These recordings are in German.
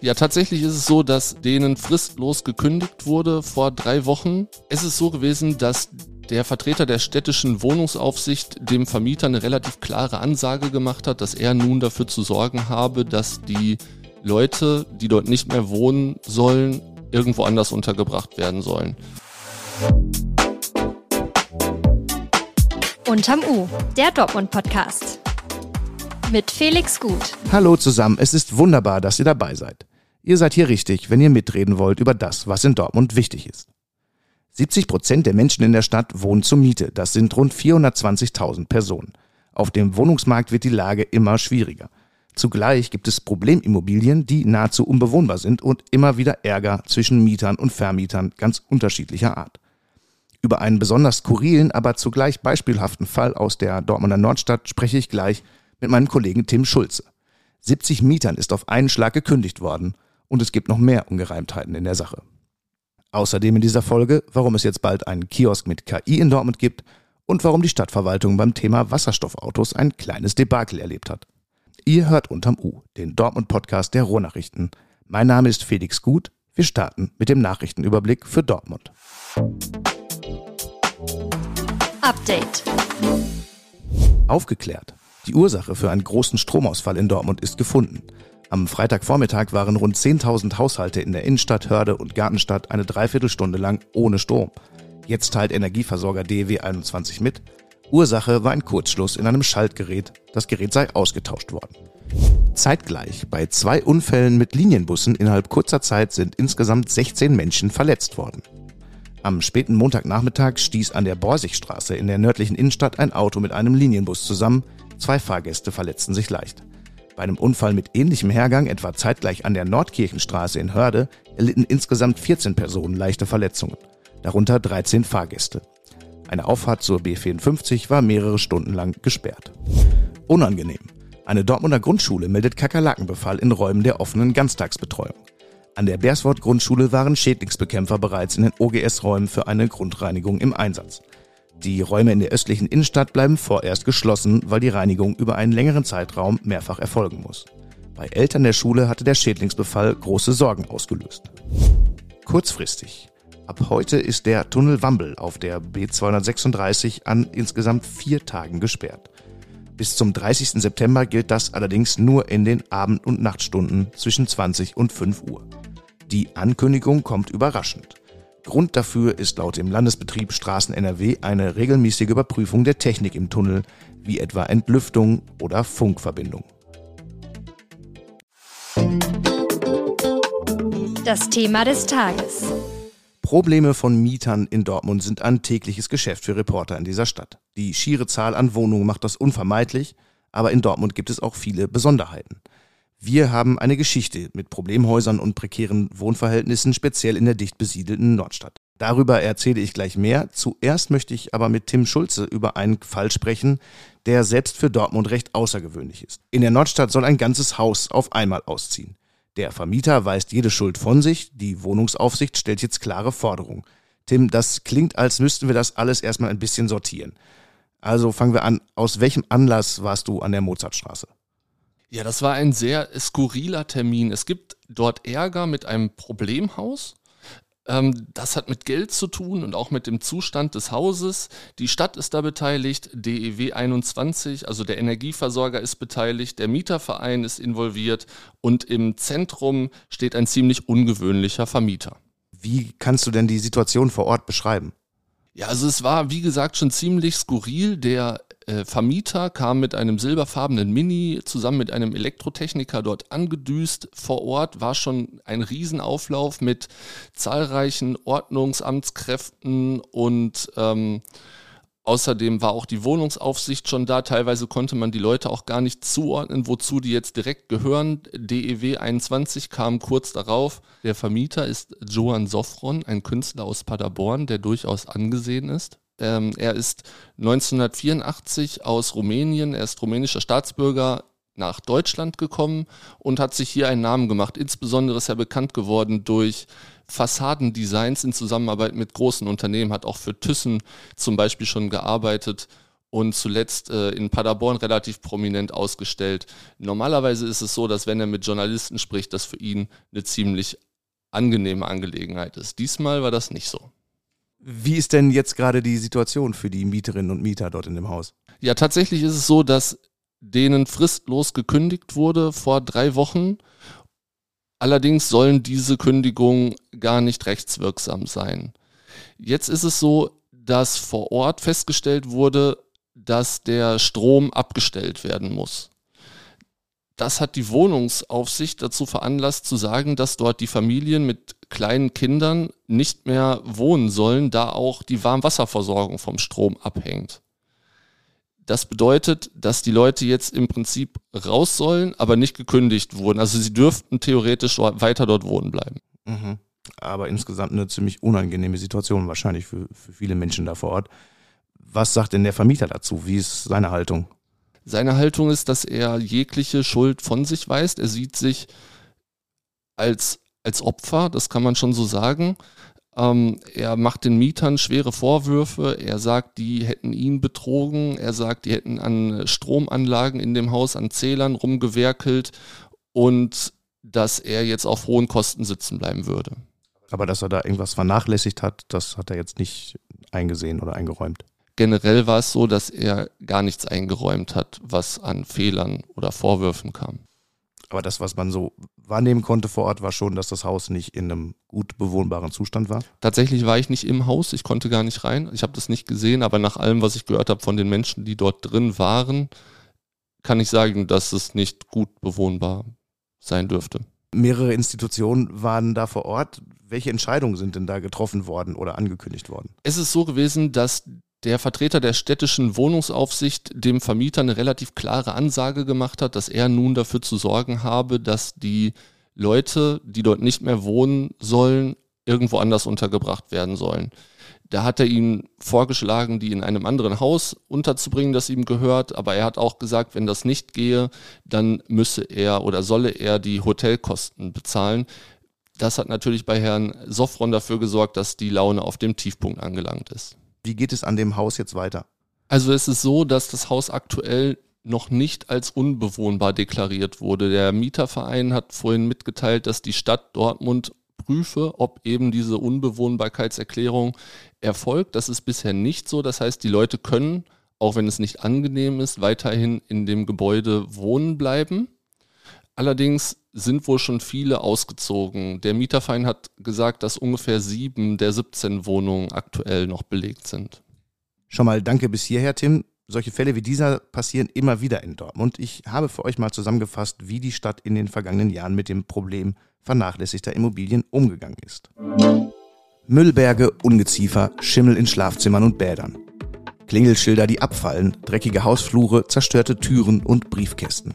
Ja, tatsächlich ist es so, dass denen fristlos gekündigt wurde vor drei Wochen. Es ist so gewesen, dass der Vertreter der städtischen Wohnungsaufsicht dem Vermieter eine relativ klare Ansage gemacht hat, dass er nun dafür zu sorgen habe, dass die Leute, die dort nicht mehr wohnen sollen, irgendwo anders untergebracht werden sollen. Unterm U, der Dortmund-Podcast. Mit Felix Gut. Hallo zusammen, es ist wunderbar, dass ihr dabei seid. Ihr seid hier richtig, wenn ihr mitreden wollt über das, was in Dortmund wichtig ist. 70 Prozent der Menschen in der Stadt wohnen zur Miete. Das sind rund 420.000 Personen. Auf dem Wohnungsmarkt wird die Lage immer schwieriger. Zugleich gibt es Problemimmobilien, die nahezu unbewohnbar sind und immer wieder Ärger zwischen Mietern und Vermietern ganz unterschiedlicher Art. Über einen besonders skurrilen, aber zugleich beispielhaften Fall aus der Dortmunder Nordstadt spreche ich gleich mit meinem Kollegen Tim Schulze. 70 Mietern ist auf einen Schlag gekündigt worden und es gibt noch mehr Ungereimtheiten in der Sache. Außerdem in dieser Folge, warum es jetzt bald einen Kiosk mit KI in Dortmund gibt und warum die Stadtverwaltung beim Thema Wasserstoffautos ein kleines Debakel erlebt hat. Ihr hört unterm U, den Dortmund-Podcast der Ruhrnachrichten. Mein Name ist Felix Gut. Wir starten mit dem Nachrichtenüberblick für Dortmund. Update. Aufgeklärt. Die Ursache für einen großen Stromausfall in Dortmund ist gefunden. Am Freitagvormittag waren rund 10.000 Haushalte in der Innenstadt, Hörde und Gartenstadt eine Dreiviertelstunde lang ohne Strom. Jetzt teilt Energieversorger DEW 21 mit. Ursache war ein Kurzschluss in einem Schaltgerät. Das Gerät sei ausgetauscht worden. Zeitgleich bei zwei Unfällen mit Linienbussen innerhalb kurzer Zeit sind insgesamt 16 Menschen verletzt worden. Am späten Montagnachmittag stieß an der Borsigstraße in der nördlichen Innenstadt ein Auto mit einem Linienbus zusammen. Zwei Fahrgäste verletzten sich leicht. Bei einem Unfall mit ähnlichem Hergang, etwa zeitgleich an der Nordkirchenstraße in Hörde, erlitten insgesamt 14 Personen leichte Verletzungen, darunter 13 Fahrgäste. Eine Auffahrt zur B54 war mehrere Stunden lang gesperrt. Unangenehm. Eine Dortmunder Grundschule meldet Kakerlakenbefall in Räumen der offenen Ganztagsbetreuung. An der Berswort Grundschule waren Schädlingsbekämpfer bereits in den OGS-Räumen für eine Grundreinigung im Einsatz. Die Räume in der östlichen Innenstadt bleiben vorerst geschlossen, weil die Reinigung über einen längeren Zeitraum mehrfach erfolgen muss. Bei Eltern der Schule hatte der Schädlingsbefall große Sorgen ausgelöst. Kurzfristig. Ab heute ist der Tunnel Wambel auf der B236 an insgesamt vier Tagen gesperrt. Bis zum 30. September gilt das allerdings nur in den Abend- und Nachtstunden zwischen 20 und 5 Uhr. Die Ankündigung kommt überraschend. Grund dafür ist laut dem Landesbetrieb Straßen NRW eine regelmäßige Überprüfung der Technik im Tunnel, wie etwa Entlüftung oder Funkverbindung. Das Thema des Tages. Probleme von Mietern in Dortmund sind ein tägliches Geschäft für Reporter in dieser Stadt. Die schiere Zahl an Wohnungen macht das unvermeidlich, aber in Dortmund gibt es auch viele Besonderheiten. Wir haben eine Geschichte mit Problemhäusern und prekären Wohnverhältnissen, speziell in der dicht besiedelten Nordstadt. Darüber erzähle ich gleich mehr. Zuerst möchte ich aber mit Tim Schulze über einen Fall sprechen, der selbst für Dortmund recht außergewöhnlich ist. In der Nordstadt soll ein ganzes Haus auf einmal ausziehen. Der Vermieter weist jede Schuld von sich, die Wohnungsaufsicht stellt jetzt klare Forderungen. Tim, das klingt, als müssten wir das alles erstmal ein bisschen sortieren. Also fangen wir an. Aus welchem Anlass warst du an der Mozartstraße? Ja, das war ein sehr skurriler Termin. Es gibt dort Ärger mit einem Problemhaus. Ähm, das hat mit Geld zu tun und auch mit dem Zustand des Hauses. Die Stadt ist da beteiligt, DEW 21, also der Energieversorger ist beteiligt, der Mieterverein ist involviert und im Zentrum steht ein ziemlich ungewöhnlicher Vermieter. Wie kannst du denn die Situation vor Ort beschreiben? Ja, also es war, wie gesagt, schon ziemlich skurril. Der äh, Vermieter kam mit einem silberfarbenen Mini zusammen mit einem Elektrotechniker dort angedüst. Vor Ort war schon ein Riesenauflauf mit zahlreichen Ordnungsamtskräften und ähm, Außerdem war auch die Wohnungsaufsicht schon da. Teilweise konnte man die Leute auch gar nicht zuordnen, wozu die jetzt direkt gehören. DEW 21 kam kurz darauf. Der Vermieter ist Johann Sofron, ein Künstler aus Paderborn, der durchaus angesehen ist. Ähm, er ist 1984 aus Rumänien, er ist rumänischer Staatsbürger, nach Deutschland gekommen und hat sich hier einen Namen gemacht. Insbesondere ist er bekannt geworden durch Fassadendesigns in Zusammenarbeit mit großen Unternehmen, hat auch für Thyssen zum Beispiel schon gearbeitet und zuletzt äh, in Paderborn relativ prominent ausgestellt. Normalerweise ist es so, dass wenn er mit Journalisten spricht, das für ihn eine ziemlich angenehme Angelegenheit ist. Diesmal war das nicht so. Wie ist denn jetzt gerade die Situation für die Mieterinnen und Mieter dort in dem Haus? Ja, tatsächlich ist es so, dass denen fristlos gekündigt wurde vor drei Wochen. Allerdings sollen diese Kündigungen gar nicht rechtswirksam sein. Jetzt ist es so, dass vor Ort festgestellt wurde, dass der Strom abgestellt werden muss. Das hat die Wohnungsaufsicht dazu veranlasst zu sagen, dass dort die Familien mit kleinen Kindern nicht mehr wohnen sollen, da auch die Warmwasserversorgung vom Strom abhängt. Das bedeutet, dass die Leute jetzt im Prinzip raus sollen, aber nicht gekündigt wurden. Also sie dürften theoretisch weiter dort wohnen bleiben. Mhm. Aber insgesamt eine ziemlich unangenehme Situation wahrscheinlich für, für viele Menschen da vor Ort. Was sagt denn der Vermieter dazu? Wie ist seine Haltung? Seine Haltung ist, dass er jegliche Schuld von sich weist. Er sieht sich als, als Opfer, das kann man schon so sagen. Ähm, er macht den Mietern schwere Vorwürfe. Er sagt, die hätten ihn betrogen. Er sagt, die hätten an Stromanlagen in dem Haus, an Zählern rumgewerkelt und dass er jetzt auf hohen Kosten sitzen bleiben würde. Aber dass er da irgendwas vernachlässigt hat, das hat er jetzt nicht eingesehen oder eingeräumt generell war es so, dass er gar nichts eingeräumt hat, was an Fehlern oder Vorwürfen kam. Aber das, was man so wahrnehmen konnte vor Ort, war schon, dass das Haus nicht in einem gut bewohnbaren Zustand war? Tatsächlich war ich nicht im Haus, ich konnte gar nicht rein. Ich habe das nicht gesehen, aber nach allem, was ich gehört habe von den Menschen, die dort drin waren, kann ich sagen, dass es nicht gut bewohnbar sein dürfte. Mehrere Institutionen waren da vor Ort. Welche Entscheidungen sind denn da getroffen worden oder angekündigt worden? Es ist so gewesen, dass der Vertreter der städtischen Wohnungsaufsicht dem Vermieter eine relativ klare Ansage gemacht hat, dass er nun dafür zu sorgen habe, dass die Leute, die dort nicht mehr wohnen sollen, irgendwo anders untergebracht werden sollen. Da hat er ihnen vorgeschlagen, die in einem anderen Haus unterzubringen, das ihm gehört. Aber er hat auch gesagt, wenn das nicht gehe, dann müsse er oder solle er die Hotelkosten bezahlen. Das hat natürlich bei Herrn Soffron dafür gesorgt, dass die Laune auf dem Tiefpunkt angelangt ist. Wie geht es an dem Haus jetzt weiter? Also es ist so, dass das Haus aktuell noch nicht als unbewohnbar deklariert wurde. Der Mieterverein hat vorhin mitgeteilt, dass die Stadt Dortmund prüfe, ob eben diese Unbewohnbarkeitserklärung erfolgt. Das ist bisher nicht so. Das heißt, die Leute können, auch wenn es nicht angenehm ist, weiterhin in dem Gebäude wohnen bleiben. Allerdings sind wohl schon viele ausgezogen. Der Mieterverein hat gesagt, dass ungefähr sieben der 17 Wohnungen aktuell noch belegt sind. Schon mal danke bis hierher, Tim. Solche Fälle wie dieser passieren immer wieder in Dortmund. Ich habe für euch mal zusammengefasst, wie die Stadt in den vergangenen Jahren mit dem Problem vernachlässigter Immobilien umgegangen ist. Müllberge, Ungeziefer, Schimmel in Schlafzimmern und Bädern. Klingelschilder, die abfallen, dreckige Hausflure, zerstörte Türen und Briefkästen.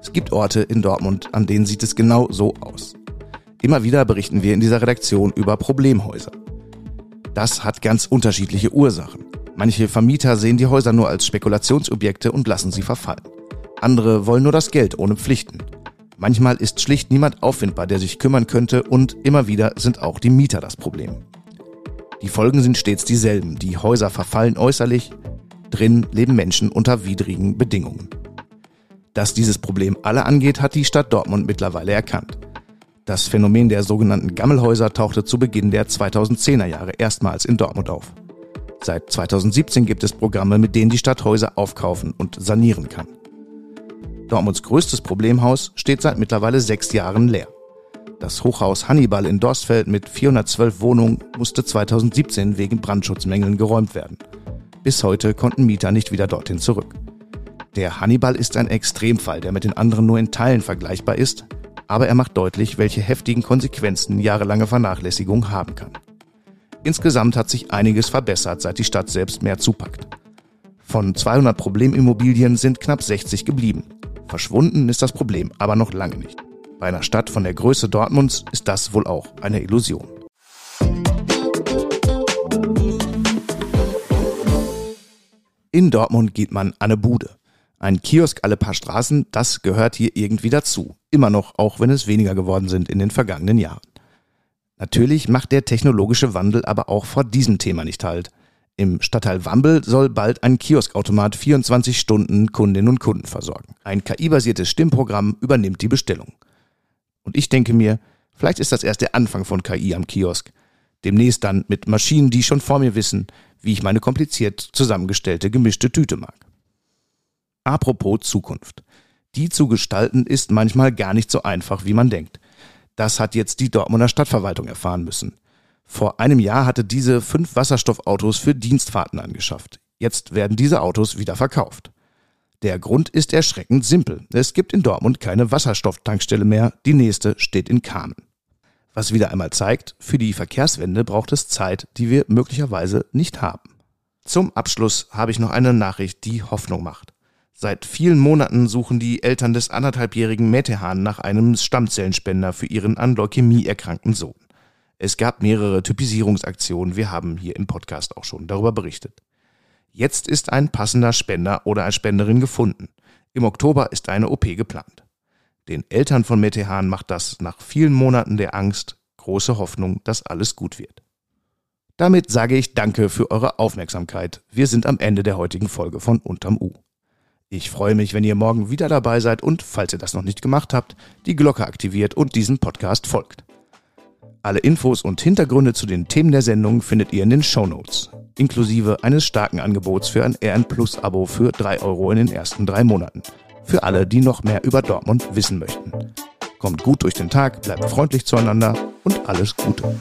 Es gibt Orte in Dortmund, an denen sieht es genau so aus. Immer wieder berichten wir in dieser Redaktion über Problemhäuser. Das hat ganz unterschiedliche Ursachen. Manche Vermieter sehen die Häuser nur als Spekulationsobjekte und lassen sie verfallen. Andere wollen nur das Geld ohne Pflichten. Manchmal ist schlicht niemand auffindbar, der sich kümmern könnte und immer wieder sind auch die Mieter das Problem. Die Folgen sind stets dieselben. Die Häuser verfallen äußerlich, drin leben Menschen unter widrigen Bedingungen. Dass dieses Problem alle angeht, hat die Stadt Dortmund mittlerweile erkannt. Das Phänomen der sogenannten Gammelhäuser tauchte zu Beginn der 2010er Jahre erstmals in Dortmund auf. Seit 2017 gibt es Programme, mit denen die Stadt Häuser aufkaufen und sanieren kann. Dortmunds größtes Problemhaus steht seit mittlerweile sechs Jahren leer. Das Hochhaus Hannibal in Dorstfeld mit 412 Wohnungen musste 2017 wegen Brandschutzmängeln geräumt werden. Bis heute konnten Mieter nicht wieder dorthin zurück. Der Hannibal ist ein Extremfall, der mit den anderen nur in Teilen vergleichbar ist, aber er macht deutlich, welche heftigen Konsequenzen jahrelange Vernachlässigung haben kann. Insgesamt hat sich einiges verbessert, seit die Stadt selbst mehr zupackt. Von 200 Problemimmobilien sind knapp 60 geblieben. Verschwunden ist das Problem aber noch lange nicht. Bei einer Stadt von der Größe Dortmunds ist das wohl auch eine Illusion. In Dortmund geht man an eine Bude. Ein Kiosk alle paar Straßen, das gehört hier irgendwie dazu. Immer noch, auch wenn es weniger geworden sind in den vergangenen Jahren. Natürlich macht der technologische Wandel aber auch vor diesem Thema nicht halt. Im Stadtteil Wambel soll bald ein Kioskautomat 24 Stunden Kundinnen und Kunden versorgen. Ein KI-basiertes Stimmprogramm übernimmt die Bestellung. Und ich denke mir, vielleicht ist das erst der Anfang von KI am Kiosk. Demnächst dann mit Maschinen, die schon vor mir wissen, wie ich meine kompliziert zusammengestellte gemischte Tüte mag. Apropos Zukunft. Die zu gestalten ist manchmal gar nicht so einfach, wie man denkt. Das hat jetzt die Dortmunder Stadtverwaltung erfahren müssen. Vor einem Jahr hatte diese fünf Wasserstoffautos für Dienstfahrten angeschafft. Jetzt werden diese Autos wieder verkauft. Der Grund ist erschreckend simpel. Es gibt in Dortmund keine Wasserstofftankstelle mehr, die nächste steht in Kamen. Was wieder einmal zeigt, für die Verkehrswende braucht es Zeit, die wir möglicherweise nicht haben. Zum Abschluss habe ich noch eine Nachricht, die Hoffnung macht. Seit vielen Monaten suchen die Eltern des anderthalbjährigen Metehan nach einem Stammzellenspender für ihren an Leukämie erkrankten Sohn. Es gab mehrere Typisierungsaktionen, wir haben hier im Podcast auch schon darüber berichtet. Jetzt ist ein passender Spender oder eine Spenderin gefunden. Im Oktober ist eine OP geplant. Den Eltern von Metehan macht das nach vielen Monaten der Angst große Hoffnung, dass alles gut wird. Damit sage ich Danke für eure Aufmerksamkeit. Wir sind am Ende der heutigen Folge von Unterm U. Ich freue mich, wenn ihr morgen wieder dabei seid und, falls ihr das noch nicht gemacht habt, die Glocke aktiviert und diesem Podcast folgt. Alle Infos und Hintergründe zu den Themen der Sendung findet ihr in den Show Notes, inklusive eines starken Angebots für ein RN Plus Abo für 3 Euro in den ersten drei Monaten. Für alle, die noch mehr über Dortmund wissen möchten. Kommt gut durch den Tag, bleibt freundlich zueinander und alles Gute.